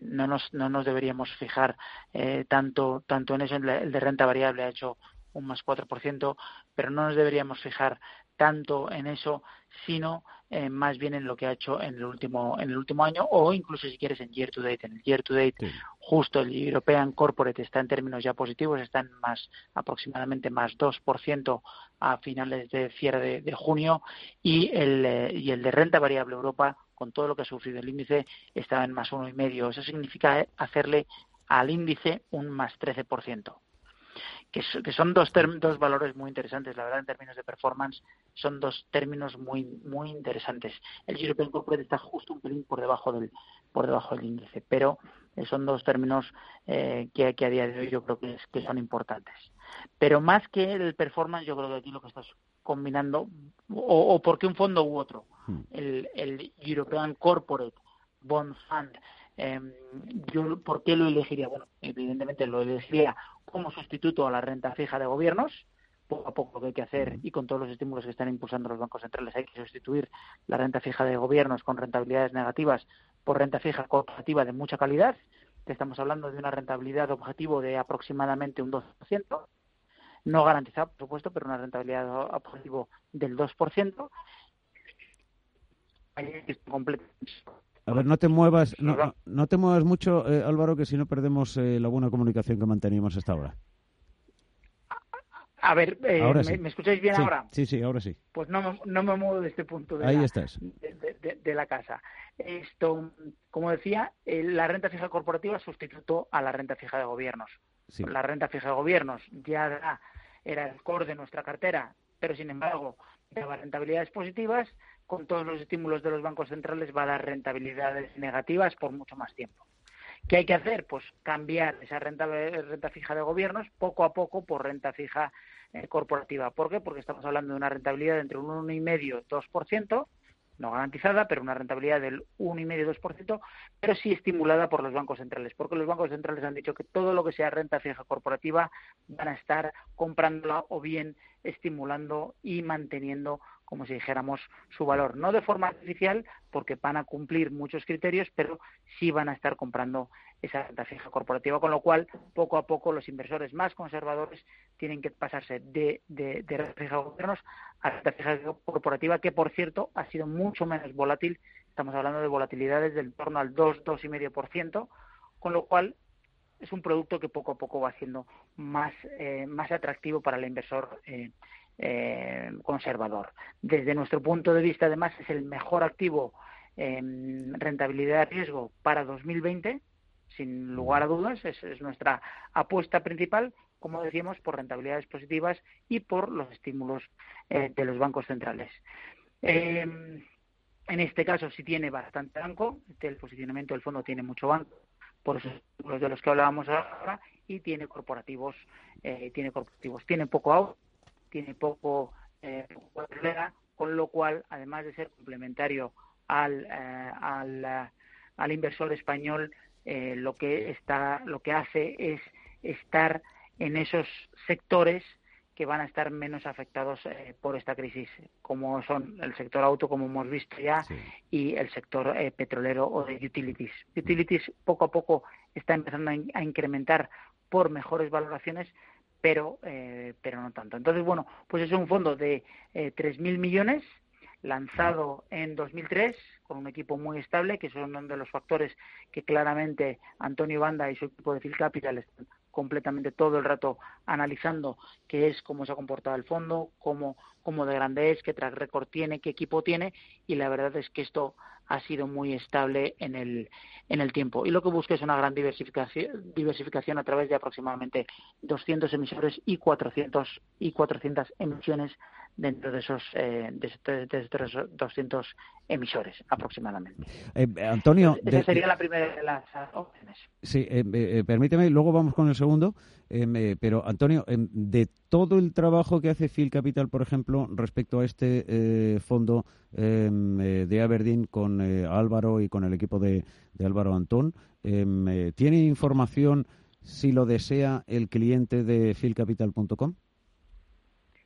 no, nos, no nos deberíamos fijar eh, tanto, tanto en eso. El de renta variable ha hecho un más 4%, pero no nos deberíamos fijar tanto en eso, sino eh, más bien en lo que ha hecho en el último en el último año o incluso si quieres en year to date. En el year to date, justo el European Corporate está en términos ya positivos, está en más aproximadamente más 2% a finales de cierre de, junio y el eh, y el de renta variable Europa con todo lo que ha sufrido el índice estaba en más uno y medio. Eso significa hacerle al índice un más 13% que, son dos, dos valores muy interesantes, la verdad, en términos de performance, son dos términos muy muy interesantes. El European Corporate está justo un pelín por debajo del por debajo del índice, pero eh, son dos términos eh, que, a día de hoy yo creo que, que son importantes. Pero más que el performance, yo creo que aquí lo que estás combinando, o, porque un fondo u otro. El, el European Corporate Bond Fund, eh, yo, ¿Por qué lo elegiría? Bueno, evidentemente lo elegiría como sustituto a la renta fija de gobiernos, poco a poco lo que hay que hacer y con todos los estímulos que están impulsando los bancos centrales hay que sustituir la renta fija de gobiernos con rentabilidades negativas por renta fija corporativa de mucha calidad. Estamos hablando de una rentabilidad objetivo de aproximadamente un 2%, no garantizado, por supuesto, pero una rentabilidad objetivo del 2%. A ver, no te muevas, no, no te muevas mucho, eh, Álvaro, que si no perdemos eh, la buena comunicación que manteníamos hasta ahora. A ver, eh, ¿me, escucháis bien ahora? Sí, sí, ahora sí. Pues no me, no me muevo de este punto de, Ahí la, estás. De, la casa. Esto, como decía, la renta fija corporativa sustitutó a la renta fija de gobiernos. La renta fija de gobiernos ya era el core de nuestra cartera, pero sin embargo daba rentabilidades positivas con todos los estímulos de los bancos centrales va a dar rentabilidades negativas por mucho más tiempo. ¿Qué hay que hacer? Pues cambiar esa renta, fija de gobiernos poco a poco por renta fija eh, corporativa. ¿Por qué? Porque estamos hablando de una rentabilidad entre un 1,5 y 2%, no garantizada, pero una rentabilidad del 1,5-2%, pero sí estimulada por los bancos centrales, porque los bancos centrales han dicho que todo lo que sea renta fija corporativa van a estar comprándola o bien estimulando y manteniendo como si dijéramos su valor, no de forma artificial, porque van a cumplir muchos criterios, pero sí van a estar comprando esa renta fija corporativa, con lo cual poco a poco los inversores más conservadores tienen que pasarse de, de, de renta fija gobiernos a renta fija corporativa, que por cierto ha sido mucho menos volátil, estamos hablando de volatilidades del torno al 2, 2,5%, con lo cual es un producto que poco a poco va siendo más, eh, más atractivo para el inversor eh, eh, conservador. Desde nuestro punto de vista, además, es el mejor activo en rentabilidad de riesgo para 2020, sin lugar a dudas, es, nuestra apuesta principal, como decíamos, por rentabilidades positivas y por los estímulos eh, de los bancos centrales. Em, en este caso sí tiene bastante banco, el posicionamiento del fondo tiene mucho banco, por esos los de los que hablábamos ahora, y tiene corporativos, eh, tiene corporativos, tiene poco ahorro, tiene poco eh, con lo cual, además de ser complementario al, eh, al, eh, al, inversor español, eh, lo que está, lo que hace es estar en esos sectores que van a estar menos afectados eh, por esta crisis, como son el sector auto, como hemos visto ya, y el sector eh, petrolero o de utilities. Utilities poco a poco está empezando a, incrementar por mejores valoraciones, pero, eh, pero no tanto. Entonces, bueno, pues es un fondo de eh, 3.000 millones lanzado en 2003 con un equipo muy estable, que son uno de los factores que claramente Antonio Banda y su equipo de Phil Capital están completamente todo el rato analizando qué es, cómo se ha comportado el fondo, cómo, cómo de grande es, qué track record tiene, qué equipo tiene, y la verdad es que esto ha sido muy estable en el, en el tiempo. Y lo que busca es una gran diversificación, diversificación a través de aproximadamente 200 emisores y 400, y 400 emisiones dentro de esos, eh, de, esos 200 emisores aproximadamente. Eh, Antonio, esa sería la primera de las opciones. Sí, eh, permíteme, luego vamos con el segundo, pero Antonio, de todo el trabajo que hace Phil Capital, por ejemplo, respecto a este fondo de Aberdeen con Álvaro y con el equipo de, de Álvaro Antón, ¿tiene información si lo desea el cliente de philcapital.com?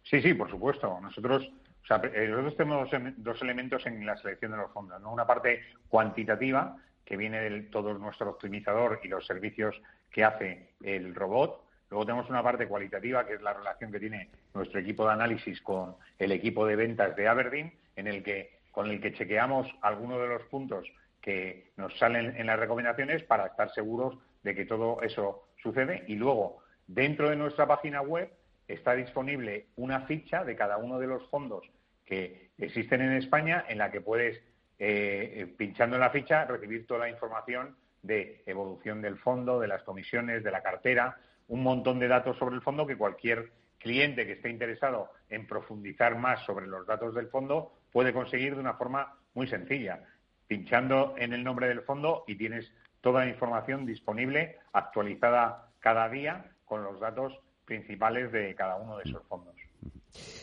Sí, sí, por supuesto. Nosotros, o sea, eh, nosotros tenemos dos elementos en la selección de los fondos. ¿no? Una parte cuantitativa, que viene de todo nuestro optimizador y los servicios que hace el robot. Luego tenemos una parte cualitativa, que es la relación que tiene nuestro equipo de análisis con el equipo de ventas de Aberdeen, en el que, con el que chequeamos algunos de los puntos que nos salen en las recomendaciones para estar seguros de que todo eso sucede. Y luego, dentro de nuestra página web, está disponible una ficha de cada uno de los fondos que existen en España en la que puedes, eh, pinchando en la ficha, recibir toda la información de evolución del fondo, de las comisiones, de la cartera, un montón de datos sobre el fondo que cualquier cliente que esté interesado en profundizar más sobre los datos del fondo puede conseguir de una forma muy sencilla, pinchando en el nombre del fondo y tienes toda la información disponible, actualizada cada día con los datos principales de cada uno de esos fondos.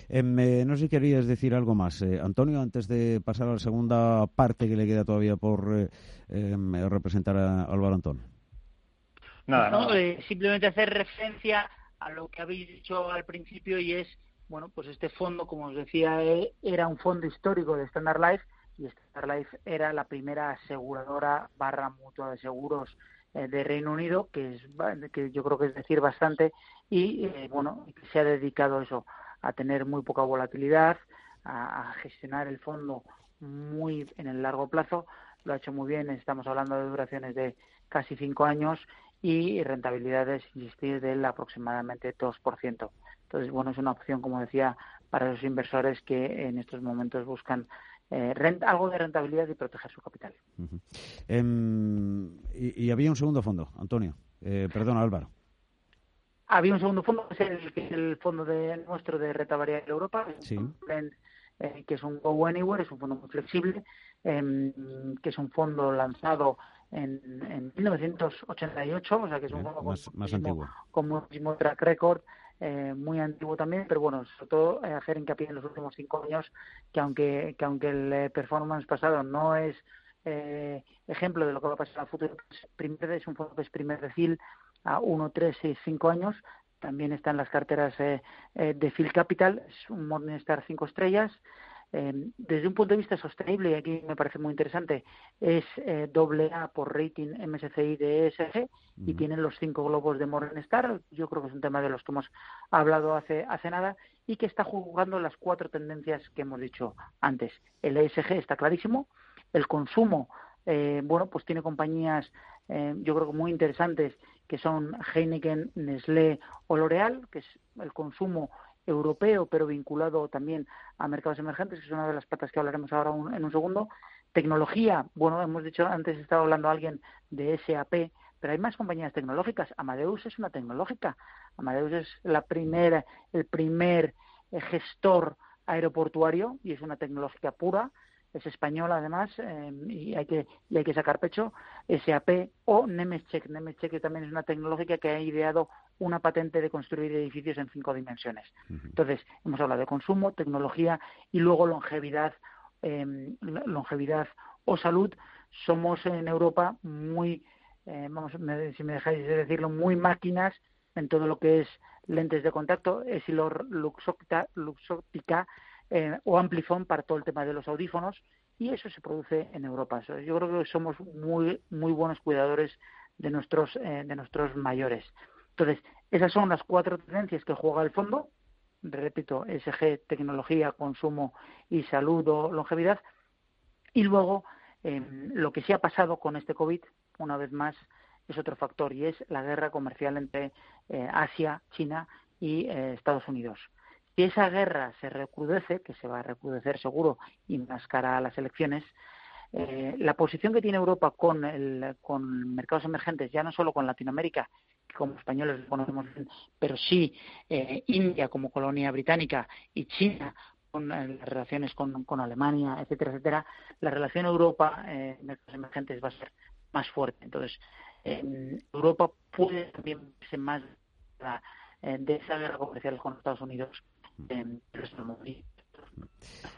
Em, eh, no sé si querías decir algo más, eh, Antonio, antes de pasar a la segunda parte que le queda todavía por eh, em, representar a Álvaro Antón. Nada, no, simplemente hacer referencia a lo que habéis dicho al principio y es, bueno, pues este fondo, como os decía, era un fondo histórico de Standard Life y Standard Life era la primera aseguradora barra mutua de seguros eh, de Reino Unido, que, es, que yo creo que es decir bastante, y eh, bueno, se ha dedicado eso, a tener muy poca volatilidad, a, gestionar el fondo muy en el largo plazo, lo ha hecho muy bien, estamos hablando de duraciones de casi cinco años y rentabilidades, insistir, del aproximadamente 2%. Entonces, bueno, es una opción, como decía, para los inversores que en estos momentos buscan eh, algo de rentabilidad y proteger su capital. Em, y, había un segundo fondo, Antonio. Eh, perdona, Álvaro. Había un segundo fondo, que es el, que es el fondo de nuestro de renta variable Europa, eh, que es un Go Anywhere, es un fondo muy flexible, em, que es un fondo lanzado en, en 1988, o sea que es un fondo más, con, más antiguo. con muchísimo track record eh, muy antiguo también, pero bueno, sobre todo eh, hacer hincapié en los últimos cinco años que aunque, que aunque el eh, performance pasado no es eh, ejemplo de lo que va a pasar en el futuro, pues, es un fondo que es primer decil a 1, 3, 6, 5 años, también están las carteras eh, de Phil Capital, es un Morningstar 5 estrellas, Em, desde un punto de vista sostenible, y aquí me parece muy interesante, es eh, doble A por rating MSCI de ESG y tienen los cinco globos de Morningstar. Yo creo que es un tema de los que hemos hablado hace, hace nada y que está jugando las cuatro tendencias que hemos dicho antes. El ESG está clarísimo, el consumo, eh, bueno, pues tiene compañías eh, yo creo que muy interesantes que son Heineken, Nestlé o L'Oreal, que es el consumo europeo, pero vinculado también a mercados emergentes, es una de las patas que hablaremos ahora en un segundo. Tecnología, bueno, hemos dicho antes, estaba hablando alguien de SAP, pero hay más compañías tecnológicas. Amadeus es una tecnológica. Amadeus es la primera, el primer eh, gestor aeroportuario y es una tecnológica pura es española además eh, y hay que y hay que sacar pecho SAP o Nemescheck que también es una tecnológica que ha ideado una patente de construir edificios en cinco dimensiones entonces hemos hablado de consumo tecnología y luego longevidad em, longevidad o salud somos en Europa muy eh, vamos si me dejáis decirlo muy máquinas en todo lo que es lentes de contacto, Esilor Luxóptica, Luxóptica eh, o Amplifon para todo el tema de los audífonos y eso se produce en Europa. Yo creo que somos muy muy buenos cuidadores de nuestros eh, de nuestros mayores. Entonces, esas son las cuatro tendencias que juega el fondo. Repito, SG, tecnología, consumo y salud o longevidad. Y luego, em, lo que sí ha pasado con este COVID, una vez más, es otro factor y es la guerra comercial entre eh, Asia, China y eh, Estados Unidos. Si esa guerra se recrudece, que se va a recrudecer seguro y más cara a las elecciones, eh, la posición que tiene Europa con, el, con mercados emergentes, ya no solo con Latinoamérica, como españoles conocemos bien, pero sí India como colonia británica y China con las relaciones con, con, Alemania, etcétera, etcétera, la relación Europa-mercados emergentes va a ser más fuerte. Entonces, Europa puede también ser más eh, de esa guerra comercial con Estados Unidos en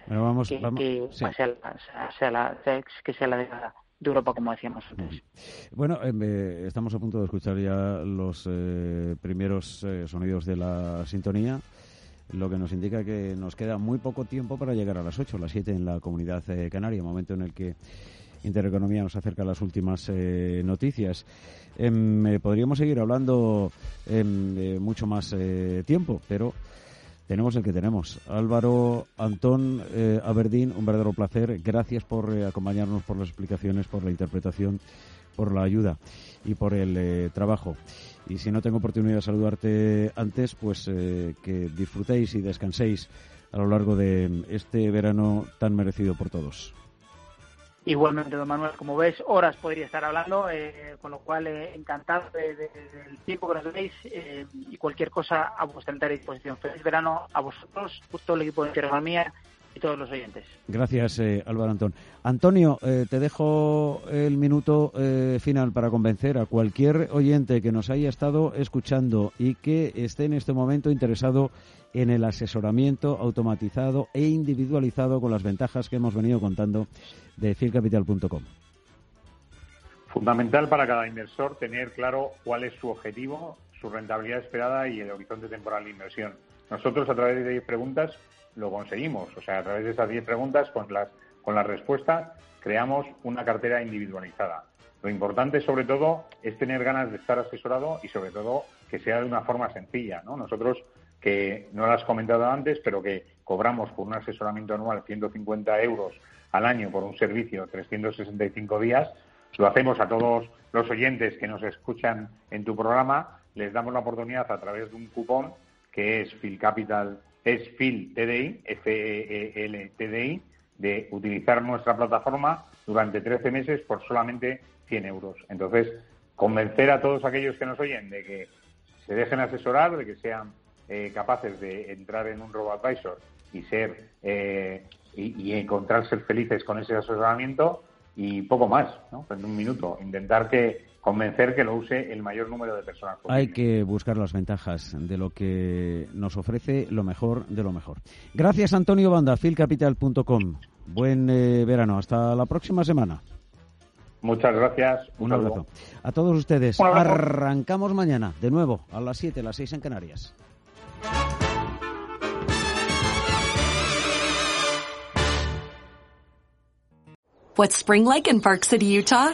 bueno, vamos, que, vamos, que sea, la, que sea la de, Europa, como decíamos antes. Bueno, em, eh, estamos a punto de escuchar ya los eh, primeros sonidos de la sintonía, lo que nos indica que nos queda muy poco tiempo para llegar a las 8, las 7 en la comunidad canaria, momento en el que Intereconomía nos acerca las últimas eh, noticias. Em, eh, podríamos seguir hablando em, mucho más eh, tiempo, pero tenemos el que tenemos. Álvaro Antón Aberdín, un verdadero placer. Gracias por acompañarnos, por las explicaciones, por la interpretación, por la ayuda y por el trabajo. Y si no tengo oportunidad de saludarte antes, pues que disfrutéis y descanséis a lo largo de este verano tan merecido por todos. Igualmente, don Manuel, como ves, horas podría estar hablando, eh, con lo cual eh, encantado del tiempo que nos eh, y cualquier cosa a vuestra entera disposición. Feliz verano a vosotros, justo el equipo de Intereconomía y todos los oyentes. Gracias, Álvaro Antón. Antonio, te dejo el minuto final para convencer a cualquier oyente que nos haya estado escuchando y que esté en este momento interesado en el asesoramiento automatizado e individualizado con las ventajas que hemos venido contando de filcapital.com. Fundamental para cada inversor tener claro cuál es su objetivo, su rentabilidad esperada y el horizonte temporal de inversión. Nosotros a través de 10 preguntas lo conseguimos, o sea, a través de esas 10 preguntas con las con la respuesta creamos una cartera individualizada. Lo importante sobre todo es tener ganas de estar asesorado y sobre todo que sea de una forma sencilla, ¿no? Nosotros que no lo has comentado antes, pero que cobramos por un asesoramiento anual 150 euros al año por un servicio 365 días. Lo hacemos a todos los oyentes que nos escuchan en tu programa. Les damos la oportunidad a través de un cupón que es Phil Capital, es Phil TDI, F-E-E-L TDI, de utilizar nuestra plataforma durante 13 meses por solamente 100 euros. Entonces, convencer a todos aquellos que nos oyen de que se dejen asesorar, de que sean eh, capaces de entrar en un robo-advisor y ser eh, y, encontrarse felices con ese asesoramiento y poco más, ¿no? En un minuto, intentar que convencer que lo use el mayor número de personas. Hay que buscar las ventajas de lo que nos ofrece lo mejor de lo mejor. Gracias Antonio Banda, filcapital.com. Buen eh, verano, hasta la próxima semana. Muchas gracias. Un, abrazo. A todos ustedes. Arrancamos mañana, de nuevo, a las 7, las 6 en Canarias. What's spring like in Park City, Utah?